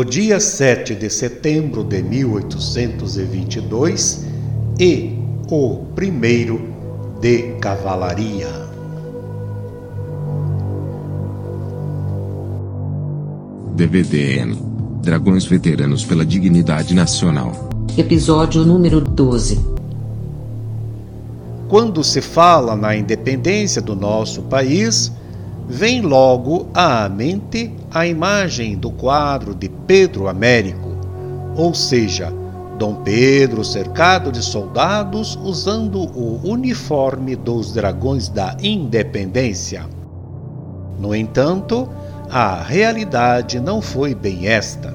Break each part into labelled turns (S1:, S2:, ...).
S1: o dia 7 de setembro de 1822 e o primeiro de cavalaria.
S2: DVDN Dragões Veteranos pela Dignidade Nacional.
S3: Episódio número 12.
S1: Quando se fala na independência do nosso país, vem logo à mente a imagem do quadro de Pedro Américo, ou seja, Dom Pedro cercado de soldados usando o uniforme dos dragões da independência. No entanto, a realidade não foi bem esta.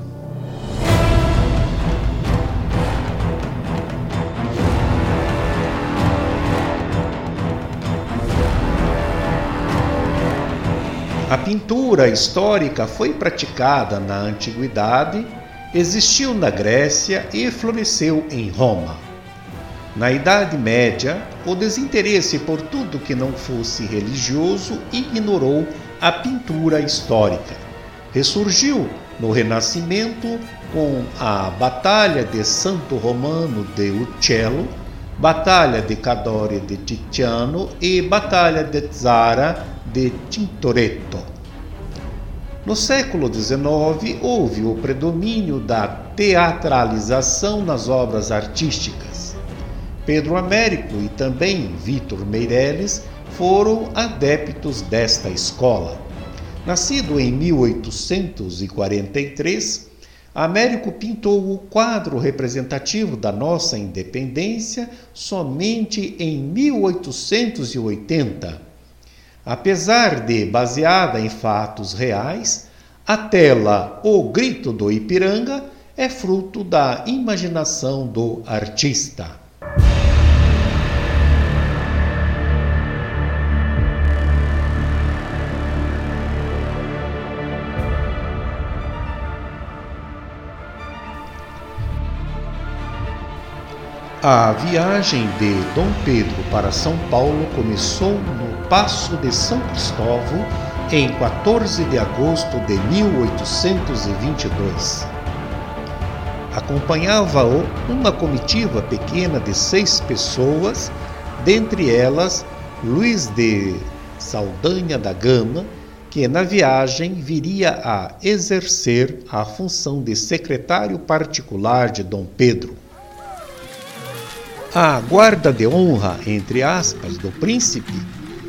S1: A pintura histórica foi praticada na antiguidade, existiu na Grécia e floresceu em Roma. Na Idade Média, o desinteresse por tudo que não fosse religioso ignorou a pintura histórica. Ressurgiu no Renascimento com a Batalha de Santo Romano de Uccello, Batalha de Cadore de Titiano e Batalha de Zara de Tintoretto. No século XIX, houve o predomínio da teatralização nas obras artísticas. Pedro Américo e também Vitor Meirelles foram adeptos desta escola. Nascido em 1843, Américo pintou o quadro representativo da nossa independência somente em 1880 Apesar de baseada em fatos reais, a tela O Grito do Ipiranga é fruto da imaginação do artista. A viagem de Dom Pedro para São Paulo começou no Passo de São Cristóvão em 14 de agosto de 1822. Acompanhava-o uma comitiva pequena de seis pessoas, dentre elas Luiz de Saldanha da Gama, que na viagem viria a exercer a função de secretário particular de Dom Pedro. A guarda de honra, entre aspas, do príncipe,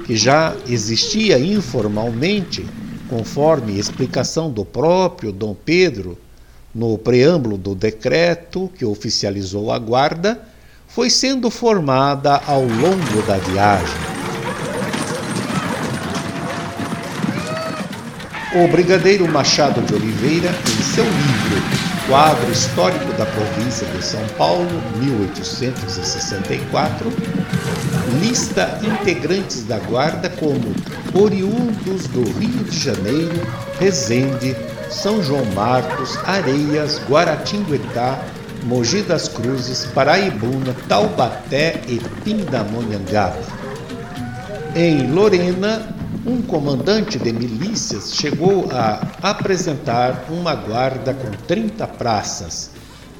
S1: que já existia informalmente, conforme explicação do próprio Dom Pedro no preâmbulo do decreto que oficializou a guarda, foi sendo formada ao longo da viagem. O brigadeiro Machado de Oliveira, em seu livro Quadro Histórico da Província de São Paulo, 1864, lista integrantes da Guarda como oriundos do Rio de Janeiro, Resende, São João Marcos, Areias, Guaratinguetá, Mogi das Cruzes, Paraibuna, Taubaté e Pindamonhangaba. Em Lorena, um comandante de milícias chegou a apresentar uma guarda com 30 praças,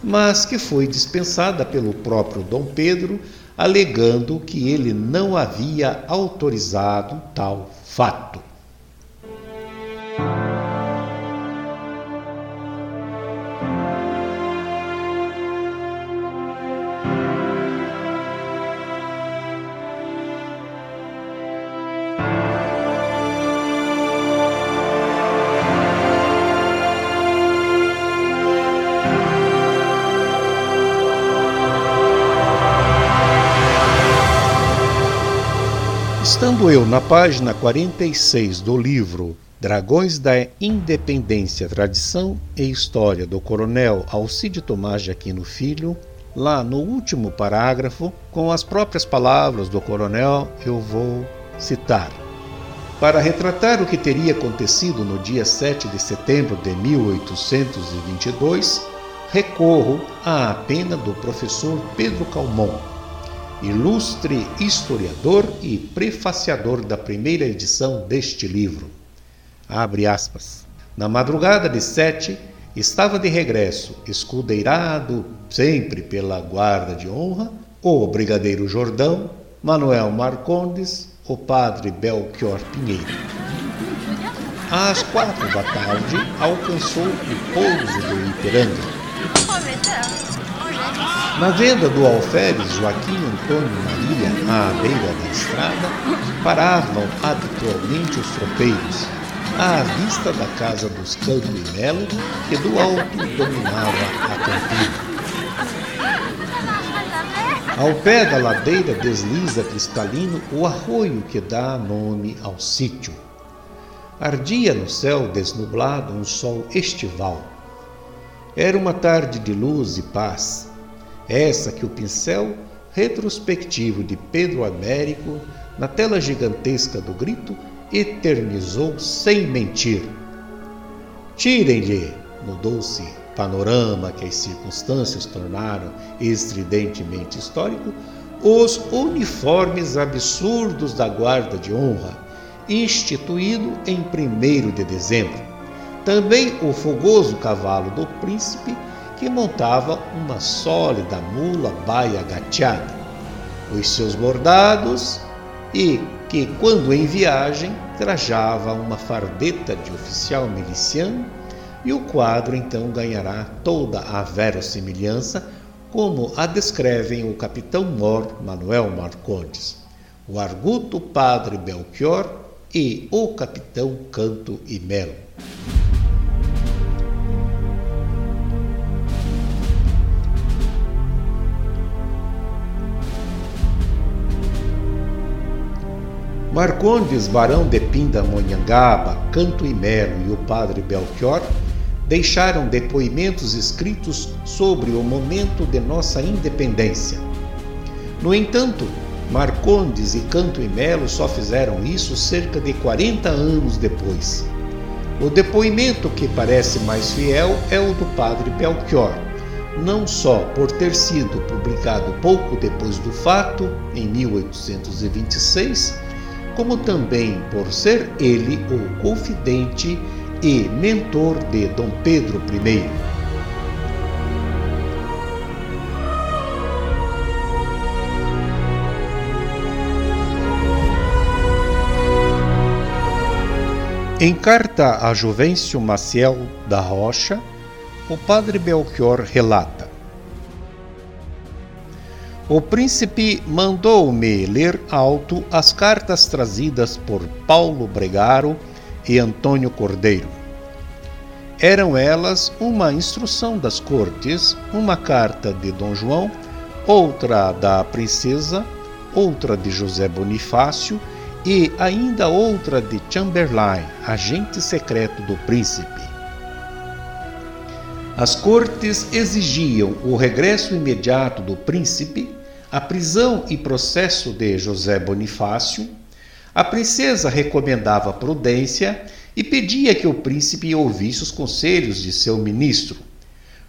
S1: mas que foi dispensada pelo próprio Dom Pedro, alegando que ele não havia autorizado tal fato. Estando eu na página 46 do livro Dragões da Independência, Tradição e História do Coronel Alcide Tomás de Aquino Filho, lá no último parágrafo, com as próprias palavras do coronel, eu vou citar. Para retratar o que teria acontecido no dia 7 de setembro de 1822, recorro à pena do professor Pedro Calmon, ilustre historiador e prefaciador da primeira edição deste livro. Abre aspas. Na madrugada de 7, estava de regresso, escudeirado sempre pela guarda de honra, o brigadeiro Jordão, Manuel Marcondes, o padre Belchior Pinheiro. Às quatro da tarde, alcançou o pouso do Ipiranga. Na venda do alferes Joaquim Antônio Maria, à beira da estrada, paravam habitualmente os tropeiros, à vista da casa dos Canto e Melo, que do alto dominava a campina. Ao pé da ladeira desliza cristalino o arroio que dá nome ao sítio. Ardia no céu desnublado um sol estival. Era uma tarde de luz e paz, essa que o pincel retrospectivo de Pedro Américo, na tela gigantesca do grito, eternizou sem mentir. Tirem-lhe, no doce panorama que as circunstâncias tornaram estridentemente histórico, os uniformes absurdos da Guarda de Honra, instituído em 1 de dezembro. Também o fogoso cavalo do príncipe, que montava uma sólida mula baia gateada, os seus bordados e que, quando em viagem, trajava uma fardeta de oficial miliciano e o quadro então ganhará toda a verossimilhança, como a descrevem o capitão Mor Manuel Marcondes, o arguto padre Belchior e o capitão Canto e Melo. Marcondes, barão de Pindamonhangaba, Canto e Melo e o padre Belchior deixaram depoimentos escritos sobre o momento de nossa independência. No entanto, Marcondes e Canto e Melo só fizeram isso cerca de 40 anos depois. O depoimento que parece mais fiel é o do padre Belchior, não só por ter sido publicado pouco depois do fato, em 1826, como também por ser ele o confidente e mentor de Dom Pedro I. Em carta a Juvencio Maciel da Rocha, o padre Belchior relata: O príncipe mandou-me ler alto as cartas trazidas por Paulo Bregaro e Antônio Cordeiro. Eram elas uma instrução das cortes, uma carta de Dom João, outra da princesa, outra de José Bonifácio e ainda outra de Chamberlain, agente secreto do príncipe. As cortes exigiam o regresso imediato do príncipe, a prisão e processo de José Bonifácio, a princesa recomendava prudência e pedia que o príncipe ouvisse os conselhos de seu ministro.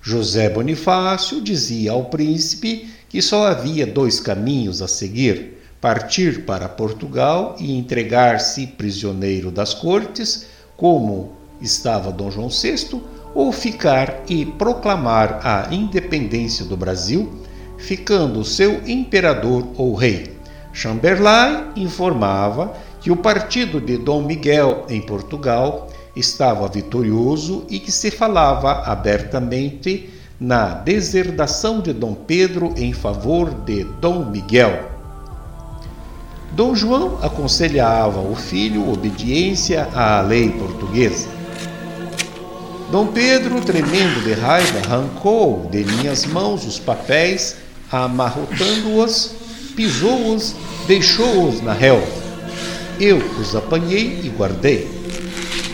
S1: José Bonifácio dizia ao príncipe que só havia dois caminhos a seguir: partir para Portugal e entregar-se prisioneiro das cortes, como estava Dom João VI, ou ficar e proclamar a independência do Brasil, ficando seu imperador ou rei. Chamberlain informava que o partido de Dom Miguel em Portugal estava vitorioso e que se falava abertamente na deserdação de Dom Pedro em favor de Dom Miguel. Dom João aconselhava o filho obediência à lei portuguesa. Dom Pedro, tremendo de raiva, arrancou de minhas mãos os papéis, amarrotando-os, pisou-os, deixou-os na relva. Eu os apanhei e guardei.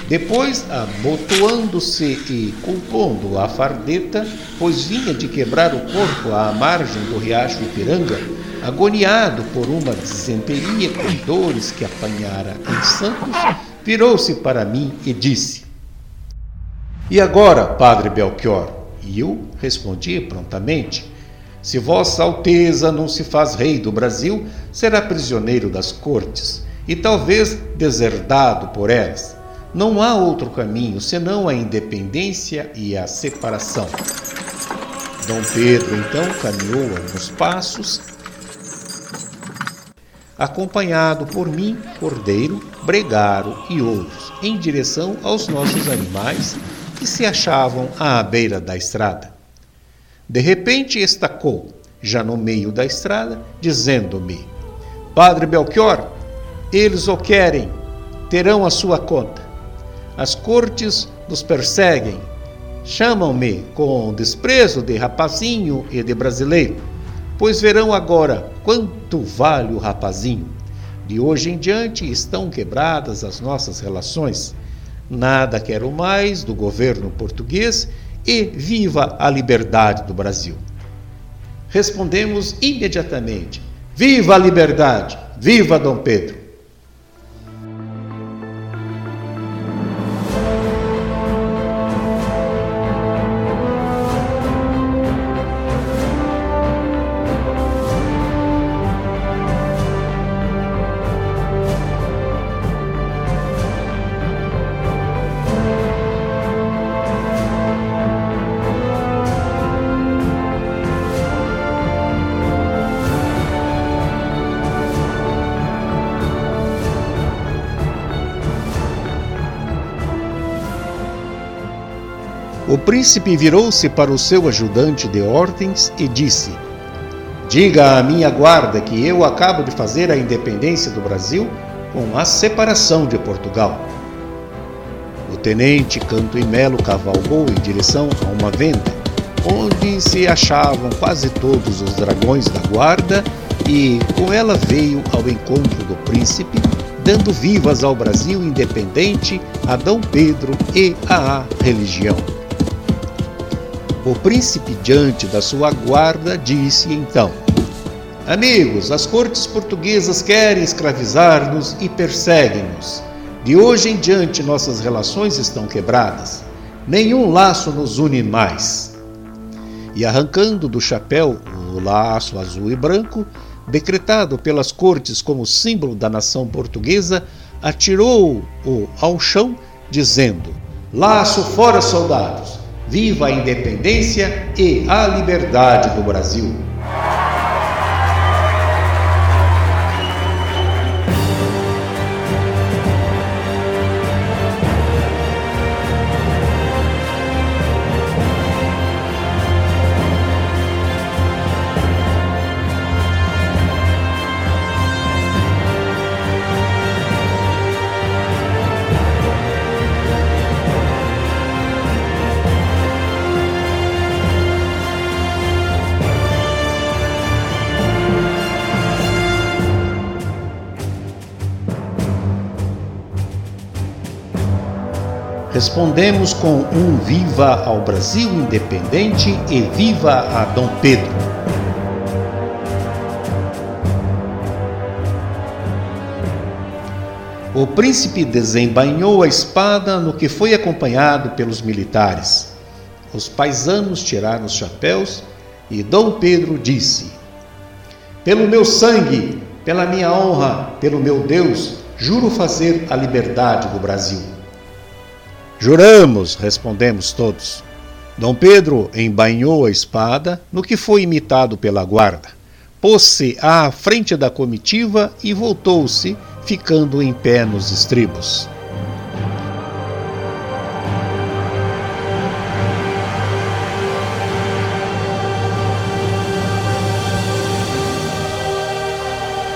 S1: Depois, abotoando-se e compondo a fardeta, pois vinha de quebrar o corpo à margem do riacho Ipiranga, agoniado por uma disenteria com dores que apanhara em Santos, virou-se para mim e disse: E agora, Padre Belchior? E eu respondi prontamente: Se Vossa Alteza não se faz rei do Brasil, será prisioneiro das cortes e talvez deserdado por elas. Não há outro caminho senão a independência e a separação. Dom Pedro então caminhou alguns passos, acompanhado por mim, Cordeiro, Bregaro e outros, em direção aos nossos animais que se achavam à beira da estrada. De repente estacou, já no meio da estrada, dizendo-me: Padre Belchior, eles o querem, terão a sua conta. As cortes nos perseguem. Chamam-me com desprezo de rapazinho e de brasileiro, pois verão agora quanto vale o rapazinho. De hoje em diante estão quebradas as nossas relações. Nada quero mais do governo português e viva a liberdade do Brasil. Respondemos imediatamente: Viva a liberdade! Viva Dom Pedro! Príncipe virou-se para o seu ajudante de ordens e disse: Diga à minha guarda que eu acabo de fazer a independência do Brasil com a separação de Portugal. O tenente Canto e Melo cavalgou em direção a uma venda, onde se achavam quase todos os dragões da guarda, e com ela veio ao encontro do príncipe, dando vivas ao Brasil independente, a Dom Pedro e à religião. O príncipe, diante da sua guarda, disse então: Amigos, as cortes portuguesas querem escravizar-nos e perseguem-nos. De hoje em diante nossas relações estão quebradas. Nenhum laço nos une mais. E arrancando do chapéu o laço azul e branco, decretado pelas cortes como símbolo da nação portuguesa, atirou-o ao chão, dizendo: Laço fora, soldados! Viva a independência e a liberdade do Brasil! Respondemos com um Viva ao Brasil independente e Viva a Dom Pedro. O príncipe desembainhou a espada no que foi acompanhado pelos militares. Os paisanos tiraram os chapéus e Dom Pedro disse: Pelo meu sangue, pela minha honra, pelo meu Deus, juro fazer a liberdade do Brasil. Juramos, respondemos todos. Dom Pedro embainhou a espada, no que foi imitado pela guarda. Pôs-se à frente da comitiva e voltou-se, ficando em pé nos estribos.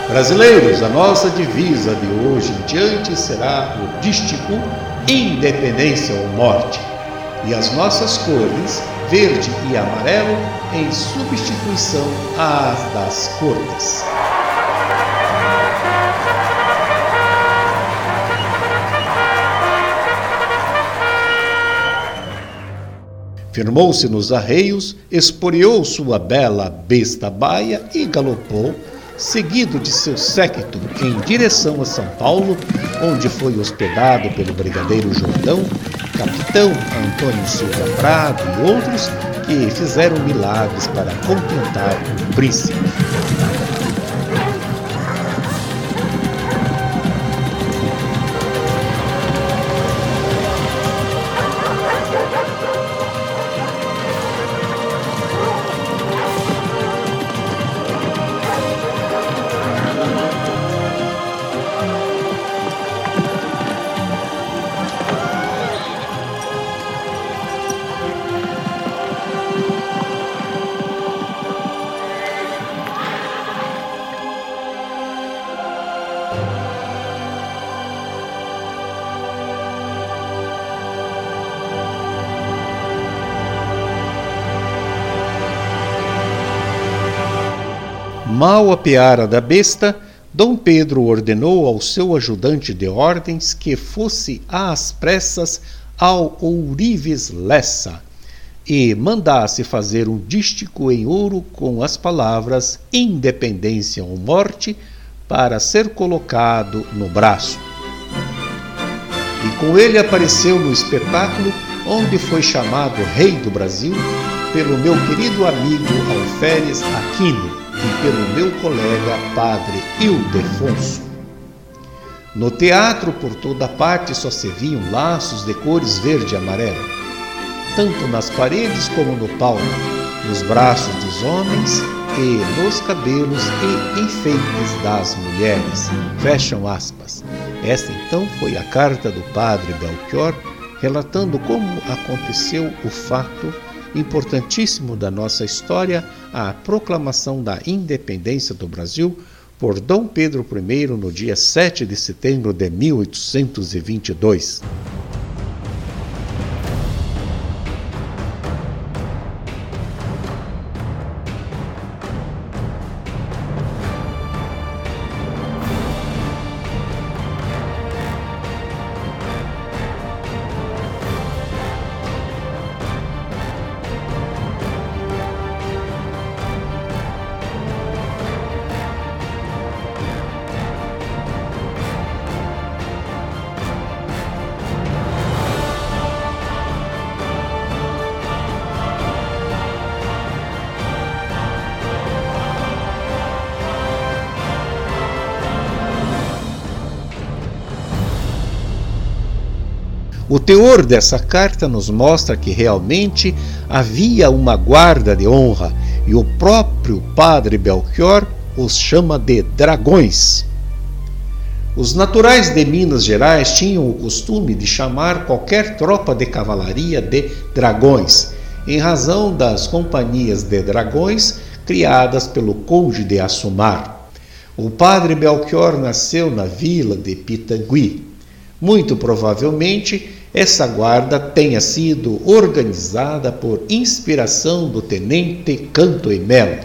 S1: Brasileiros, a nossa divisa de hoje em diante será o dístico independência ou morte, e as nossas cores, verde e amarelo, em substituição às das cortes. Firmou-se nos arreios, esporeou sua bela besta baia e galopou seguido de seu séquito em direção a São Paulo, onde foi hospedado pelo brigadeiro Jordão, capitão Antônio Silva Prado e outros que fizeram milagres para contentar o príncipe. Mal apeara da besta, Dom Pedro ordenou ao seu ajudante de ordens que fosse às pressas ao ourives Lessa e mandasse fazer um dístico em ouro com as palavras independência ou morte para ser colocado no braço. E com ele apareceu no espetáculo onde foi chamado Rei do Brasil pelo meu querido amigo Alferes Aquino e pelo meu colega Padre Ildefonso. No teatro, por toda parte, só se viam laços de cores verde e amarelo, tanto nas paredes como no palco, nos braços dos homens e nos cabelos e enfeites das mulheres. Fecham aspas. Esta então foi a carta do padre Belchior relatando como aconteceu o fato importantíssimo da nossa história, a proclamação da independência do Brasil por Dom Pedro I no dia 7 de setembro de 1822. O teor dessa carta nos mostra que realmente havia uma guarda de honra e o próprio padre Belchior os chama de dragões. Os naturais de Minas Gerais tinham o costume de chamar qualquer tropa de cavalaria de dragões, em razão das companhias de dragões criadas pelo conde de Assumar. O padre Belchior nasceu na vila de Pitangui. Muito provavelmente essa guarda tenha sido organizada por inspiração do tenente Canto e Melo.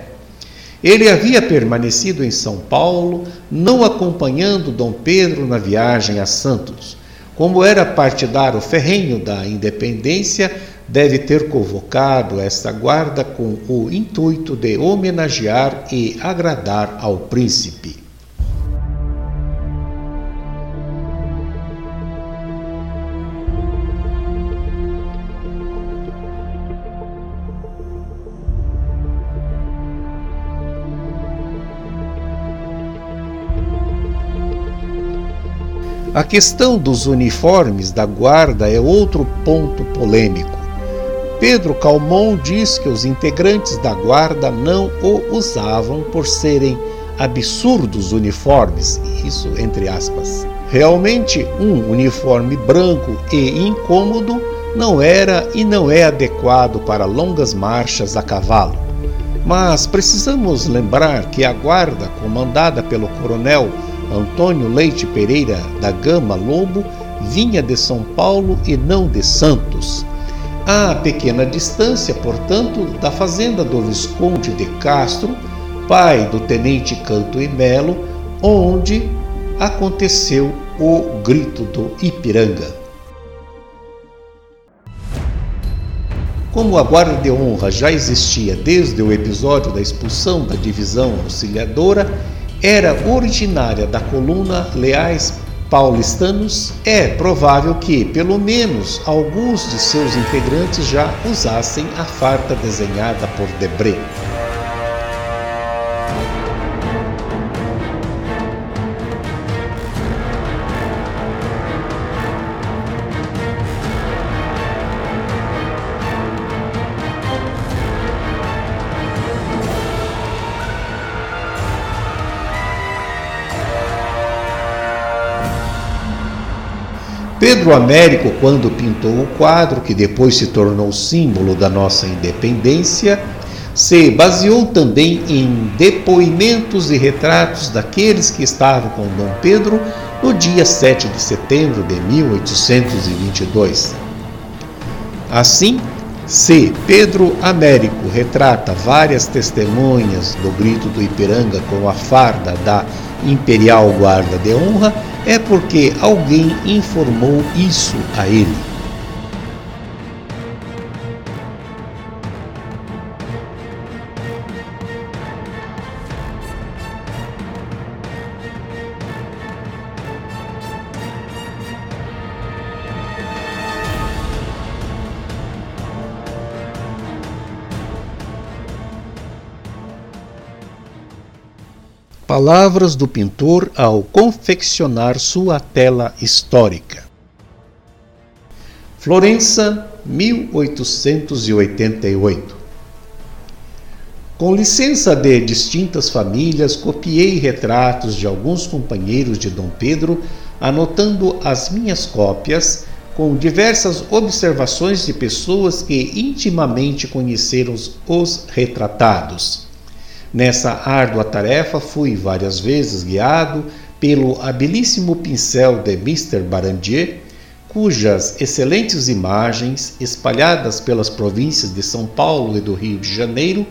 S1: Ele havia permanecido em São Paulo, não acompanhando Dom Pedro na viagem a Santos. Como era partidário ferrenho da independência, deve ter convocado esta guarda com o intuito de homenagear e agradar ao príncipe. A questão dos uniformes da guarda é outro ponto polêmico. Pedro Calmon diz que os integrantes da guarda não o usavam por serem absurdos uniformes, isso entre aspas. Realmente, um uniforme branco e incômodo não era e não é adequado para longas marchas a cavalo. Mas precisamos lembrar que a guarda, comandada pelo coronel Antônio Leite Pereira da Gama Lobo vinha de São Paulo e não de Santos. A pequena distância, portanto, da fazenda do Visconde de Castro, pai do tenente Canto e Melo, onde aconteceu o grito do Ipiranga. Como a guarda de honra já existia desde o episódio da expulsão da divisão auxiliadora, era originária da coluna Leais Paulistanos, é provável que, pelo menos, alguns de seus integrantes já usassem a farta desenhada por Debré. Pedro Américo, quando pintou o quadro, que depois se tornou símbolo da nossa independência, se baseou também em depoimentos e retratos daqueles que estavam com Dom Pedro no dia 7 de setembro de 1822. Assim, Se Pedro Américo retrata várias testemunhas do grito do Ipiranga com a farda da Imperial Guarda de Honra, é porque alguém informou isso a ele. Palavras do pintor ao confeccionar sua tela histórica. Florença, 1888. Com licença de distintas famílias, copiei retratos de alguns companheiros de Dom Pedro, anotando as minhas cópias com diversas observações de pessoas que intimamente conheceram os retratados. Nessa árdua tarefa fui várias vezes guiado pelo habilíssimo pincel de Mr. Barandier, cujas excelentes imagens, espalhadas pelas províncias de São Paulo e do Rio de Janeiro,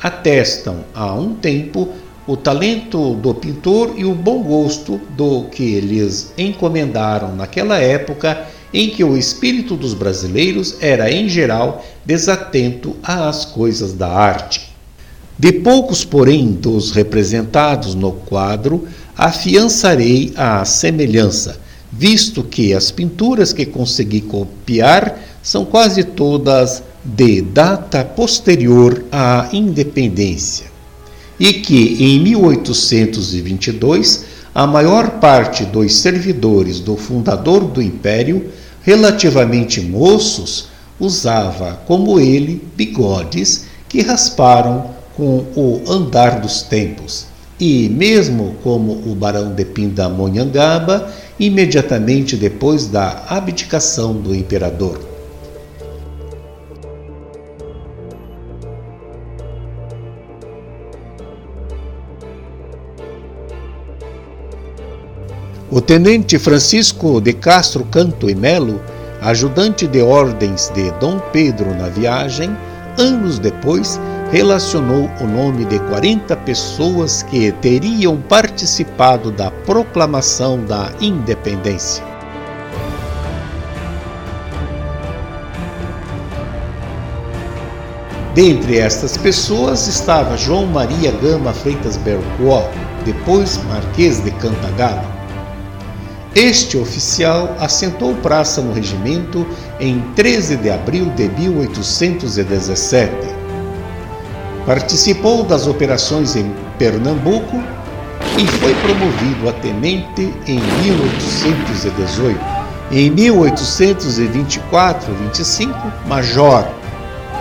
S1: atestam há um tempo o talento do pintor e o bom gosto do que lhes encomendaram naquela época em que o espírito dos brasileiros era, em geral, desatento às coisas da arte. De poucos, porém, dos representados no quadro, afiançarei a semelhança, visto que as pinturas que consegui copiar são quase todas de data posterior à independência, e que em 1822 a maior parte dos servidores do fundador do império, relativamente moços, usava, como ele, bigodes que rasparam com o andar dos tempos. E, mesmo como o barão de Pindamonhangaba, imediatamente depois da abdicação do imperador. O tenente Francisco de Castro Canto e Melo, ajudante de ordens de Dom Pedro na viagem, anos depois relacionou o nome de 40 pessoas que teriam participado da proclamação da independência. Dentre estas pessoas estava João Maria Gama Freitas Bercoó, depois Marquês de Cantagalo. Este oficial assentou praça no regimento em 13 de abril de 1817 Participou das operações em Pernambuco e foi promovido a tenente em 1818. Em 1824-25, major,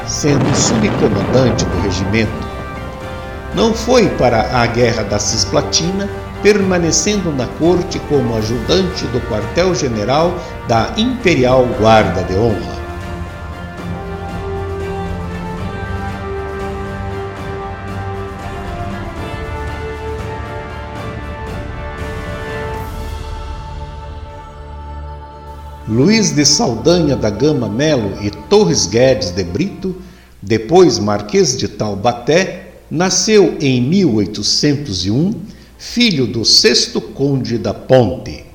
S1: sendo subcomandante do regimento. Não foi para a Guerra da Cisplatina, permanecendo na corte como ajudante do quartel-general da Imperial Guarda de Honra. Luiz de Saldanha da Gama Melo e Torres Guedes de Brito, depois Marquês de Taubaté, nasceu em 1801, filho do sexto conde da Ponte.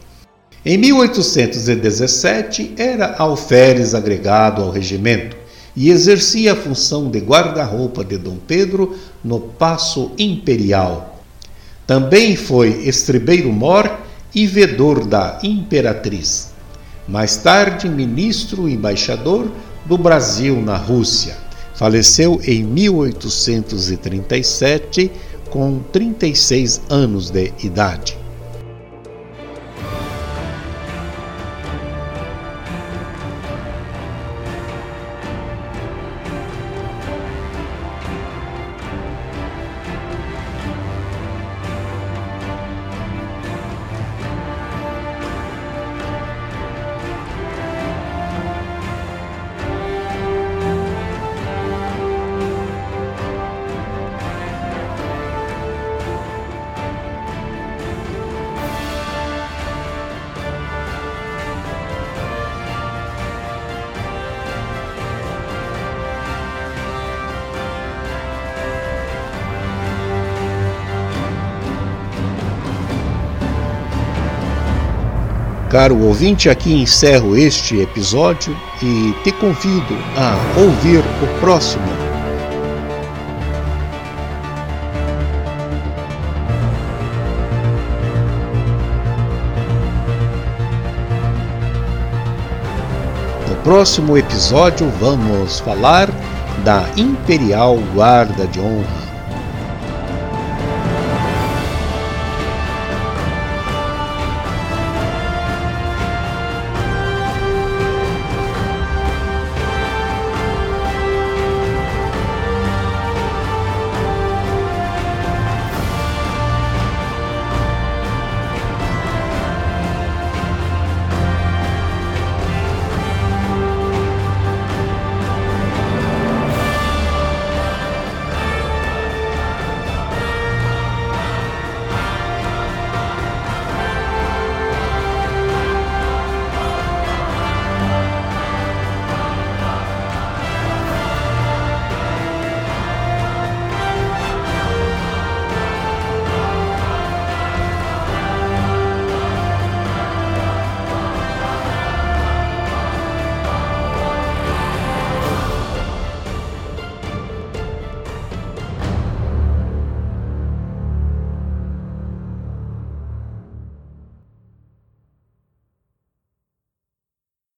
S1: Em 1817 era alferes agregado ao regimento e exercia a função de guarda-roupa de Dom Pedro no Paço Imperial. Também foi estribeiro-mor e vedor da Imperatriz mais tarde ministro e embaixador do Brasil na Rússia. Faleceu em 1837 com 36 anos de idade. Caro ouvinte, aqui encerro este episódio e te convido a ouvir o próximo. No próximo episódio vamos falar da Imperial Guarda de Honra.